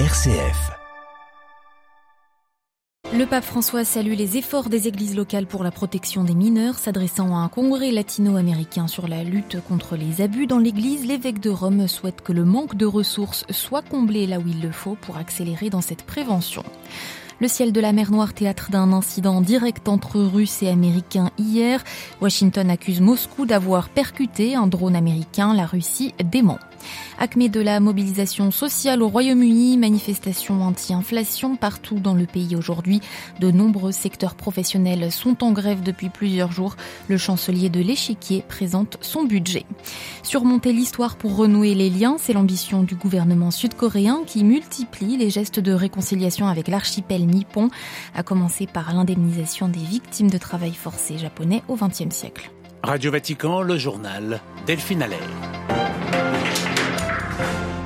RCF. Le pape François salue les efforts des églises locales pour la protection des mineurs. S'adressant à un congrès latino-américain sur la lutte contre les abus dans l'église, l'évêque de Rome souhaite que le manque de ressources soit comblé là où il le faut pour accélérer dans cette prévention. Le ciel de la mer Noire, théâtre d'un incident direct entre Russes et Américains hier. Washington accuse Moscou d'avoir percuté un drone américain. La Russie dément. Acmé de la mobilisation sociale au Royaume-Uni, manifestations anti-inflation partout dans le pays aujourd'hui. De nombreux secteurs professionnels sont en grève depuis plusieurs jours. Le chancelier de l'échiquier présente son budget. Surmonter l'histoire pour renouer les liens, c'est l'ambition du gouvernement sud-coréen qui multiplie les gestes de réconciliation avec l'archipel nippon, à commencer par l'indemnisation des victimes de travail forcé japonais au XXe siècle. Radio Vatican, le journal Delphine Allaire.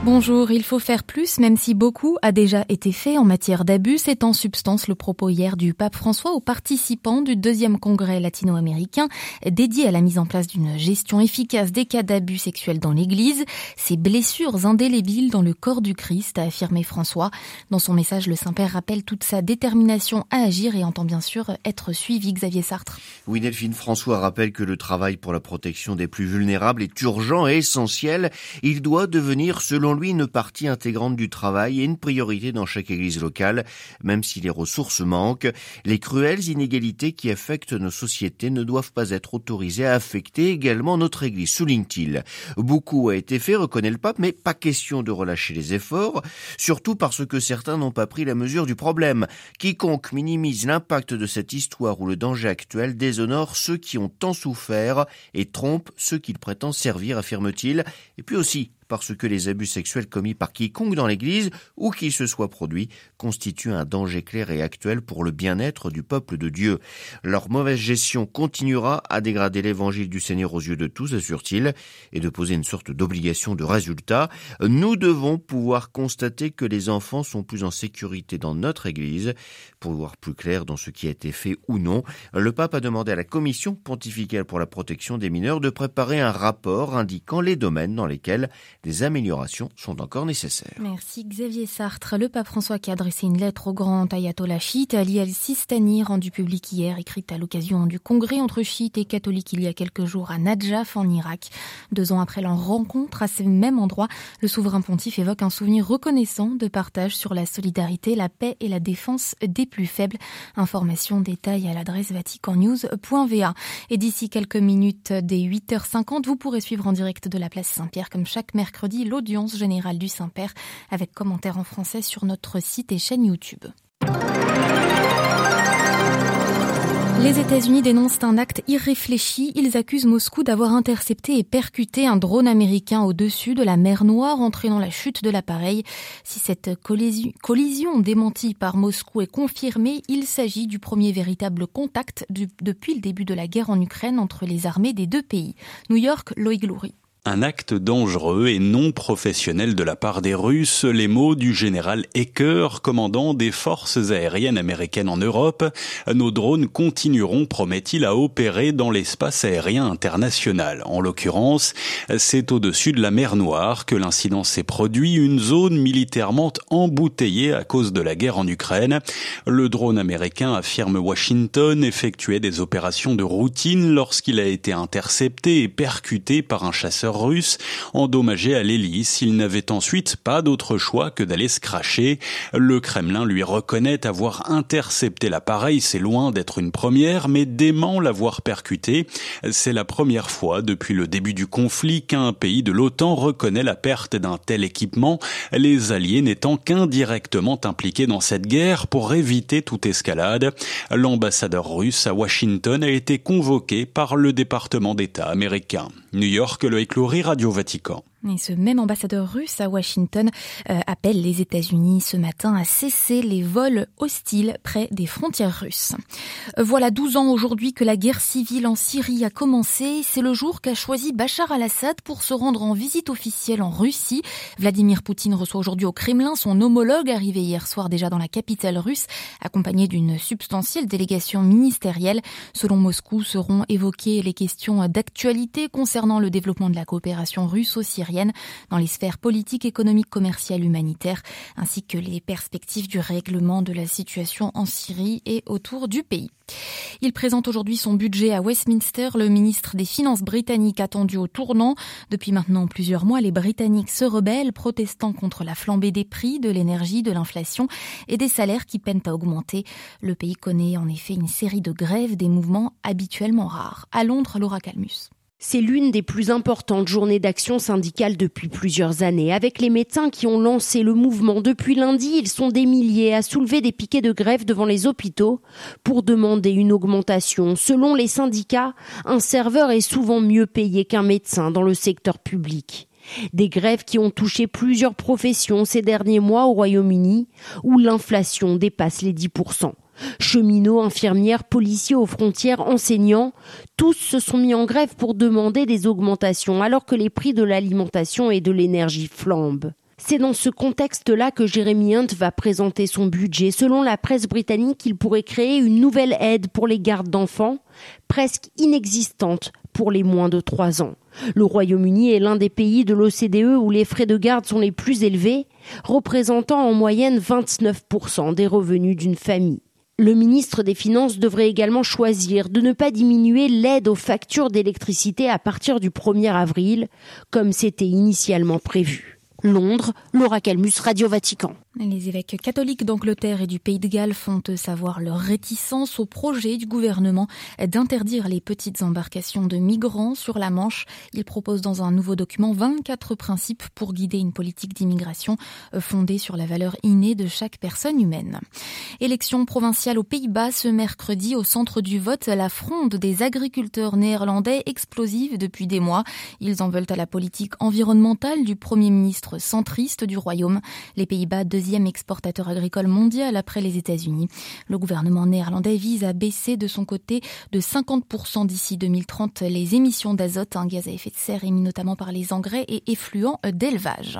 Bonjour, il faut faire plus, même si beaucoup a déjà été fait en matière d'abus. C'est en substance le propos hier du pape François aux participants du deuxième congrès latino-américain dédié à la mise en place d'une gestion efficace des cas d'abus sexuels dans l'Église. Ces blessures indélébiles dans le corps du Christ, a affirmé François. Dans son message, le Saint-Père rappelle toute sa détermination à agir et entend bien sûr être suivi. Xavier Sartre. Oui, Delphine François rappelle que le travail pour la protection des plus vulnérables est urgent et essentiel. Il doit devenir, selon lui une partie intégrante du travail et une priorité dans chaque église locale, même si les ressources manquent. Les cruelles inégalités qui affectent nos sociétés ne doivent pas être autorisées à affecter également notre église, souligne-t-il. Beaucoup a été fait, reconnaît le pape, mais pas question de relâcher les efforts, surtout parce que certains n'ont pas pris la mesure du problème. Quiconque minimise l'impact de cette histoire ou le danger actuel déshonore ceux qui ont tant souffert et trompe ceux qu'il prétend servir, affirme-t-il. Et puis aussi, parce que les abus sexuels commis par quiconque dans l'Église ou qui se soit produit constituent un danger clair et actuel pour le bien-être du peuple de Dieu. Leur mauvaise gestion continuera à dégrader l'évangile du Seigneur aux yeux de tous, assure-t-il, et de poser une sorte d'obligation de résultat. Nous devons pouvoir constater que les enfants sont plus en sécurité dans notre Église. Pour voir plus clair dans ce qui a été fait ou non, le pape a demandé à la Commission pontificale pour la protection des mineurs de préparer un rapport indiquant les domaines dans lesquels des améliorations sont encore nécessaires. Merci Xavier Sartre. Le pape François qui a adressé une lettre au grand ayatollah chiite Ali al-Sistani rendue publique hier, écrite à l'occasion du congrès entre chiites et catholiques il y a quelques jours à Najaf en Irak. Deux ans après leur rencontre à ce même endroit, le souverain pontife évoque un souvenir reconnaissant de partage sur la solidarité, la paix et la défense des plus faibles. Information, détail à l'adresse vaticannews.va. Et d'ici quelques minutes, dès 8h50, vous pourrez suivre en direct de la place Saint-Pierre comme chaque mercredi mercredi l'audience générale du Saint-Père avec commentaires en français sur notre site et chaîne YouTube. Les États-Unis dénoncent un acte irréfléchi. Ils accusent Moscou d'avoir intercepté et percuté un drone américain au-dessus de la mer Noire, entraînant la chute de l'appareil. Si cette collision démentie par Moscou est confirmée, il s'agit du premier véritable contact depuis le début de la guerre en Ukraine entre les armées des deux pays. New York, Loïc Loury. Un acte dangereux et non professionnel de la part des Russes, les mots du général Ecker, commandant des forces aériennes américaines en Europe. Nos drones continueront, promet-il, à opérer dans l'espace aérien international. En l'occurrence, c'est au-dessus de la mer Noire que l'incident s'est produit, une zone militairement embouteillée à cause de la guerre en Ukraine. Le drone américain, affirme Washington, effectuait des opérations de routine lorsqu'il a été intercepté et percuté par un chasseur russe, endommagé à l'hélice. Il n'avait ensuite pas d'autre choix que d'aller se cracher. Le Kremlin lui reconnaît avoir intercepté l'appareil, c'est loin d'être une première, mais dément l'avoir percuté. C'est la première fois depuis le début du conflit qu'un pays de l'OTAN reconnaît la perte d'un tel équipement, les alliés n'étant qu'indirectement impliqués dans cette guerre pour éviter toute escalade. L'ambassadeur russe à Washington a été convoqué par le département d'État américain. New York, le Radio Vatican. Et ce même ambassadeur russe à Washington euh, appelle les États-Unis ce matin à cesser les vols hostiles près des frontières russes. Euh, voilà 12 ans aujourd'hui que la guerre civile en Syrie a commencé. C'est le jour qu'a choisi Bachar al-Assad pour se rendre en visite officielle en Russie. Vladimir Poutine reçoit aujourd'hui au Kremlin son homologue arrivé hier soir déjà dans la capitale russe, accompagné d'une substantielle délégation ministérielle. Selon Moscou, seront évoquées les questions d'actualité concernant le développement de la coopération russe au Syrie dans les sphères politiques, économiques, commerciales, humanitaires, ainsi que les perspectives du règlement de la situation en Syrie et autour du pays. Il présente aujourd'hui son budget à Westminster. Le ministre des Finances britannique attendu au tournant. Depuis maintenant plusieurs mois, les Britanniques se rebellent, protestant contre la flambée des prix, de l'énergie, de l'inflation et des salaires qui peinent à augmenter. Le pays connaît en effet une série de grèves, des mouvements habituellement rares. À Londres, Laura Calmus. C'est l'une des plus importantes journées d'action syndicale depuis plusieurs années. Avec les médecins qui ont lancé le mouvement depuis lundi, ils sont des milliers à soulever des piquets de grève devant les hôpitaux pour demander une augmentation. Selon les syndicats, un serveur est souvent mieux payé qu'un médecin dans le secteur public. Des grèves qui ont touché plusieurs professions ces derniers mois au Royaume-Uni, où l'inflation dépasse les 10%. Cheminots, infirmières, policiers aux frontières, enseignants, tous se sont mis en grève pour demander des augmentations alors que les prix de l'alimentation et de l'énergie flambent. C'est dans ce contexte-là que Jeremy Hunt va présenter son budget. Selon la presse britannique, il pourrait créer une nouvelle aide pour les gardes d'enfants, presque inexistante pour les moins de 3 ans. Le Royaume-Uni est l'un des pays de l'OCDE où les frais de garde sont les plus élevés, représentant en moyenne 29% des revenus d'une famille. Le ministre des Finances devrait également choisir de ne pas diminuer l'aide aux factures d'électricité à partir du 1er avril, comme c'était initialement prévu. Londres, Laura Calmus, Radio Vatican. Les évêques catholiques d'Angleterre et du Pays de Galles font savoir leur réticence au projet du gouvernement d'interdire les petites embarcations de migrants sur la Manche. Ils proposent dans un nouveau document 24 principes pour guider une politique d'immigration fondée sur la valeur innée de chaque personne humaine. Élection provinciale aux Pays-Bas ce mercredi au centre du vote, la fronde des agriculteurs néerlandais explosive depuis des mois. Ils en veulent à la politique environnementale du Premier ministre centriste du Royaume. Les Pays-Bas, deuxième exportateur agricole mondial après les États-Unis. Le gouvernement néerlandais vise à baisser de son côté de 50% d'ici 2030 les émissions d'azote, un gaz à effet de serre émis notamment par les engrais et effluents d'élevage.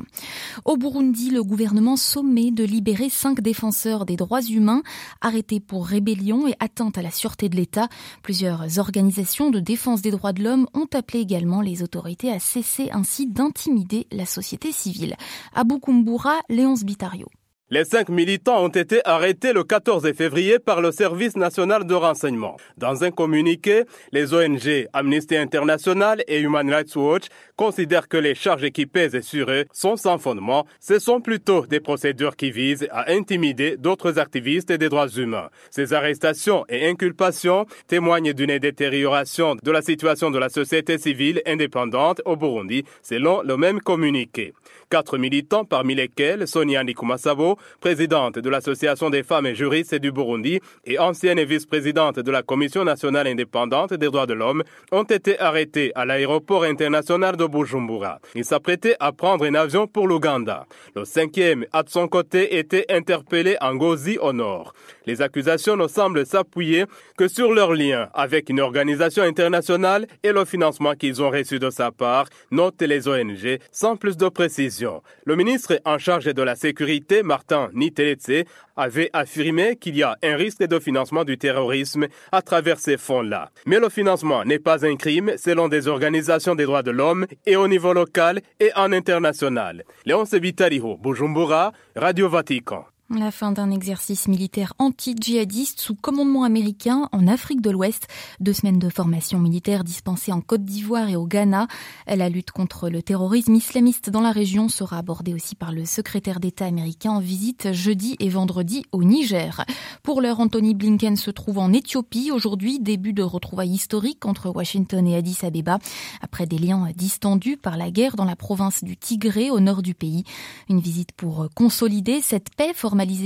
Au Burundi, le gouvernement sommet de libérer cinq défenseurs des droits humains arrêtés pour rébellion et atteinte à la sûreté de l'État. Plusieurs organisations de défense des droits de l'homme ont appelé également les autorités à cesser ainsi d'intimider la société civile. À Bukumbura, Léonce Bitario. Les cinq militants ont été arrêtés le 14 février par le Service national de renseignement. Dans un communiqué, les ONG Amnesty International et Human Rights Watch considèrent que les charges équipées et sur eux sont sans fondement. Ce sont plutôt des procédures qui visent à intimider d'autres activistes des droits humains. Ces arrestations et inculpations témoignent d'une détérioration de la situation de la société civile indépendante au Burundi, selon le même communiqué. Quatre militants, parmi lesquels Sonia Nikumasabo, présidente de l'Association des femmes et juristes du Burundi et ancienne vice-présidente de la Commission nationale indépendante des droits de l'homme, ont été arrêtés à l'aéroport international de Bujumbura. Ils s'apprêtaient à prendre un avion pour l'Ouganda. Le cinquième, à son côté, était interpellé en Gozi au nord. Les accusations ne semblent s'appuyer que sur leur lien avec une organisation internationale et le financement qu'ils ont reçu de sa part, notent les ONG, sans plus de précision. Le ministre en charge de la sécurité, Martin Niteletse, avait affirmé qu'il y a un risque de financement du terrorisme à travers ces fonds-là. Mais le financement n'est pas un crime selon des organisations des droits de l'homme et au niveau local et en international. Léon Sebitariho, Bujumbura, Radio Vatican. La fin d'un exercice militaire anti-djihadiste sous commandement américain en Afrique de l'Ouest. Deux semaines de formation militaire dispensée en Côte d'Ivoire et au Ghana. La lutte contre le terrorisme islamiste dans la région sera abordée aussi par le secrétaire d'État américain en visite jeudi et vendredi au Niger. Pour l'heure, Anthony Blinken se trouve en Éthiopie. Aujourd'hui, début de retrouvailles historiques entre Washington et Addis Abeba après des liens distendus par la guerre dans la province du Tigré au nord du pays. Une visite pour consolider cette paix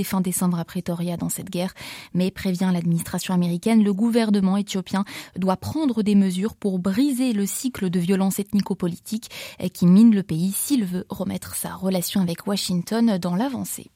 fin décembre à Pretoria dans cette guerre, mais prévient l'administration américaine, le gouvernement éthiopien doit prendre des mesures pour briser le cycle de violence ethnico-politique qui mine le pays s'il veut remettre sa relation avec Washington dans l'avancée.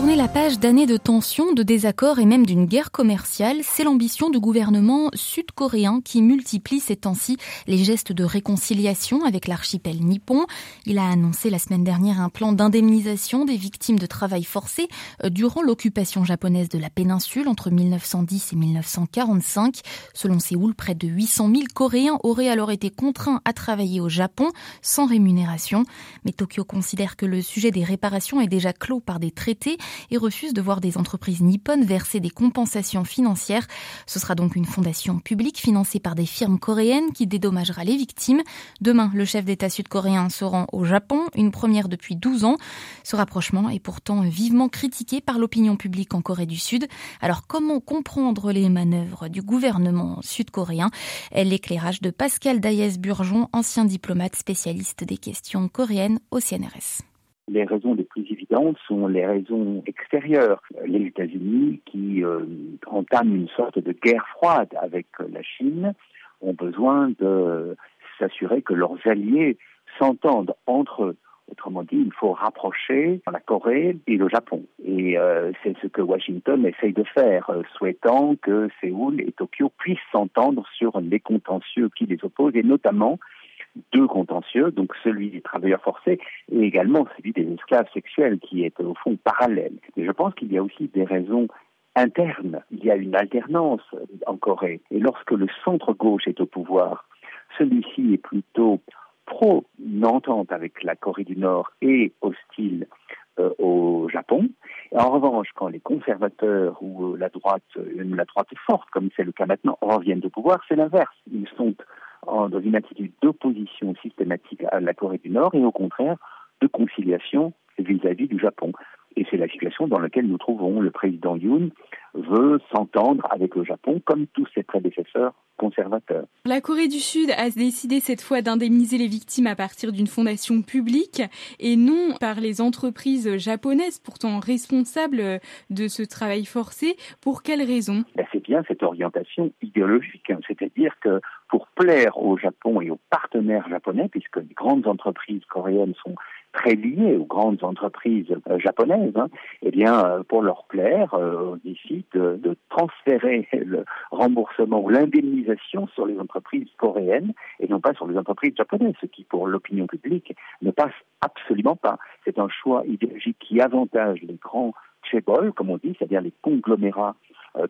Tourner la page d'années de tensions, de désaccords et même d'une guerre commerciale, c'est l'ambition du gouvernement sud-coréen qui multiplie ces temps-ci les gestes de réconciliation avec l'archipel nippon. Il a annoncé la semaine dernière un plan d'indemnisation des victimes de travail forcé euh, durant l'occupation japonaise de la péninsule entre 1910 et 1945. Selon Séoul, près de 800 000 Coréens auraient alors été contraints à travailler au Japon sans rémunération. Mais Tokyo considère que le sujet des réparations est déjà clos par des traités et refuse de voir des entreprises nippones verser des compensations financières. Ce sera donc une fondation publique financée par des firmes coréennes qui dédommagera les victimes. Demain, le chef d'État sud-coréen se rend au Japon, une première depuis 12 ans. Ce rapprochement est pourtant vivement critiqué par l'opinion publique en Corée du Sud. Alors comment comprendre les manœuvres du gouvernement sud-coréen? L'éclairage de Pascal Daïs-Burgeon, ancien diplomate spécialiste des questions coréennes au CNRS les raisons les plus sont les raisons extérieures. Les États-Unis, qui euh, entament une sorte de guerre froide avec la Chine, ont besoin de s'assurer que leurs alliés s'entendent entre eux. Autrement dit, il faut rapprocher la Corée et le Japon. Et euh, c'est ce que Washington essaye de faire, euh, souhaitant que Séoul et Tokyo puissent s'entendre sur les contentieux qui les opposent, et notamment deux contentieux, donc celui des travailleurs forcés et également celui des esclaves sexuels qui est au fond parallèle. Et je pense qu'il y a aussi des raisons internes. Il y a une alternance en Corée. Et lorsque le centre-gauche est au pouvoir, celui-ci est plutôt pro-entente avec la Corée du Nord et hostile euh, au Japon. en revanche, quand les conservateurs ou la droite, la droite forte, comme c'est le cas maintenant, reviennent au pouvoir, c'est l'inverse. Ils sont dans une attitude d'opposition systématique à la Corée du Nord et au contraire de conciliation vis-à-vis du Japon. Et c'est la situation dans laquelle nous trouvons. Le président Yoon veut s'entendre avec le Japon comme tous ses prédécesseurs conservateurs. La Corée du Sud a décidé cette fois d'indemniser les victimes à partir d'une fondation publique et non par les entreprises japonaises pourtant responsables de ce travail forcé. Pour quelles raisons? Ben, C'est bien cette orientation idéologique, hein. c'est-à-dire que pour plaire au Japon et aux partenaires japonais, puisque les grandes entreprises coréennes sont très liées aux grandes entreprises euh, japonaises, hein, eh bien, euh, pour leur plaire, euh, on décide de, transférer le remboursement ou l'indemnisation sur les entreprises coréennes et non pas sur les entreprises japonaises, ce qui, pour l'opinion publique, ne passe absolument pas. C'est un choix idéologique qui avantage les grands chebol, comme on dit, c'est-à-dire les conglomérats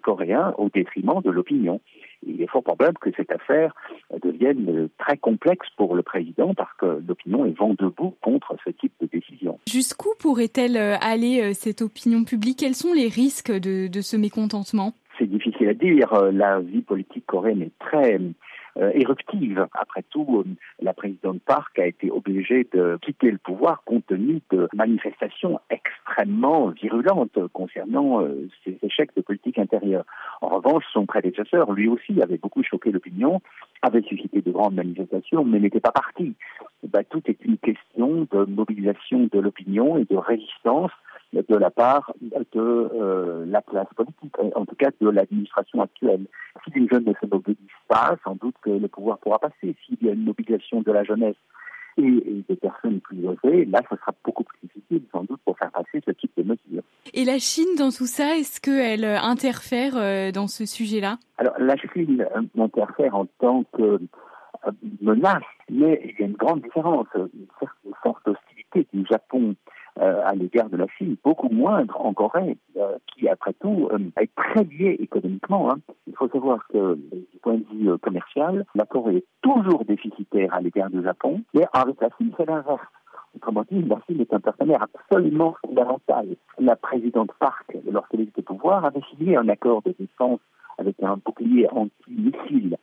coréens, au détriment de l'opinion il est fort probable que cette affaire devienne très complexe pour le président parce que l'opinion est vent debout contre ce type de décision. Jusqu'où pourrait-elle euh, aller euh, cette opinion publique? Quels sont les risques de, de ce mécontentement? C'est difficile à dire. Euh, la vie politique coréenne est très euh, éruptive. Après tout, euh, la présidente Park a été obligée de quitter le pouvoir compte tenu de manifestations extrêmement virulentes concernant euh, ses échecs de politique intérieure. En revanche, son prédécesseur, lui aussi, avait beaucoup choqué l'opinion, avait suscité de grandes manifestations, mais n'était pas parti. Ben, tout est une question de mobilisation de l'opinion et de résistance de la part de euh, la classe politique, en tout cas de l'administration actuelle. Si les jeunes ne se mobilisent pas, sans doute que le pouvoir pourra passer. S'il y a une mobilisation de la jeunesse et, des personnes plus âgées, là, ce sera beaucoup plus difficile, sans doute, pour faire passer ce type de mesures. Et la Chine, dans tout ça, est-ce qu'elle euh, interfère euh, dans ce sujet-là? Alors, la Chine interfère en tant que menace, mais il y a une grande différence, forte hostilité du Japon euh, à l'égard de la Chine, beaucoup moindre en Corée, euh, qui après tout euh, est très liée économiquement. Hein. Il faut savoir que du point de vue commercial, la Corée est toujours déficitaire à l'égard du Japon, mais avec la Chine, c'est l'inverse. Autrement dit, la Chine est un partenaire absolument fondamental. La présidente Park, lorsqu'elle était au pouvoir, avait signé un accord de défense avec un bouclier anti-missile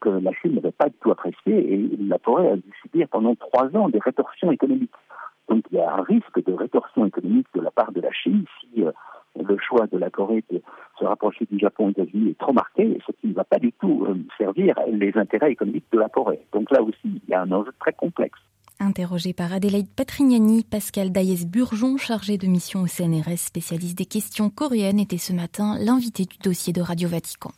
que la Chine n'avait pas du tout apprécié et la Corée a dû subir pendant trois ans des rétorsions économiques. Donc il y a un risque de rétorsion économique de la part de la Chine si euh, le choix de la Corée de se rapprocher du Japon et des États-Unis est trop marqué, ce qui ne va pas du tout euh, servir les intérêts économiques de la Corée. Donc là aussi, il y a un enjeu très complexe. Interrogé par Adélaïde Patrignani, Pascal Daïs-Burgeon, chargé de mission au CNRS, spécialiste des questions coréennes, était ce matin l'invité du dossier de Radio Vatican.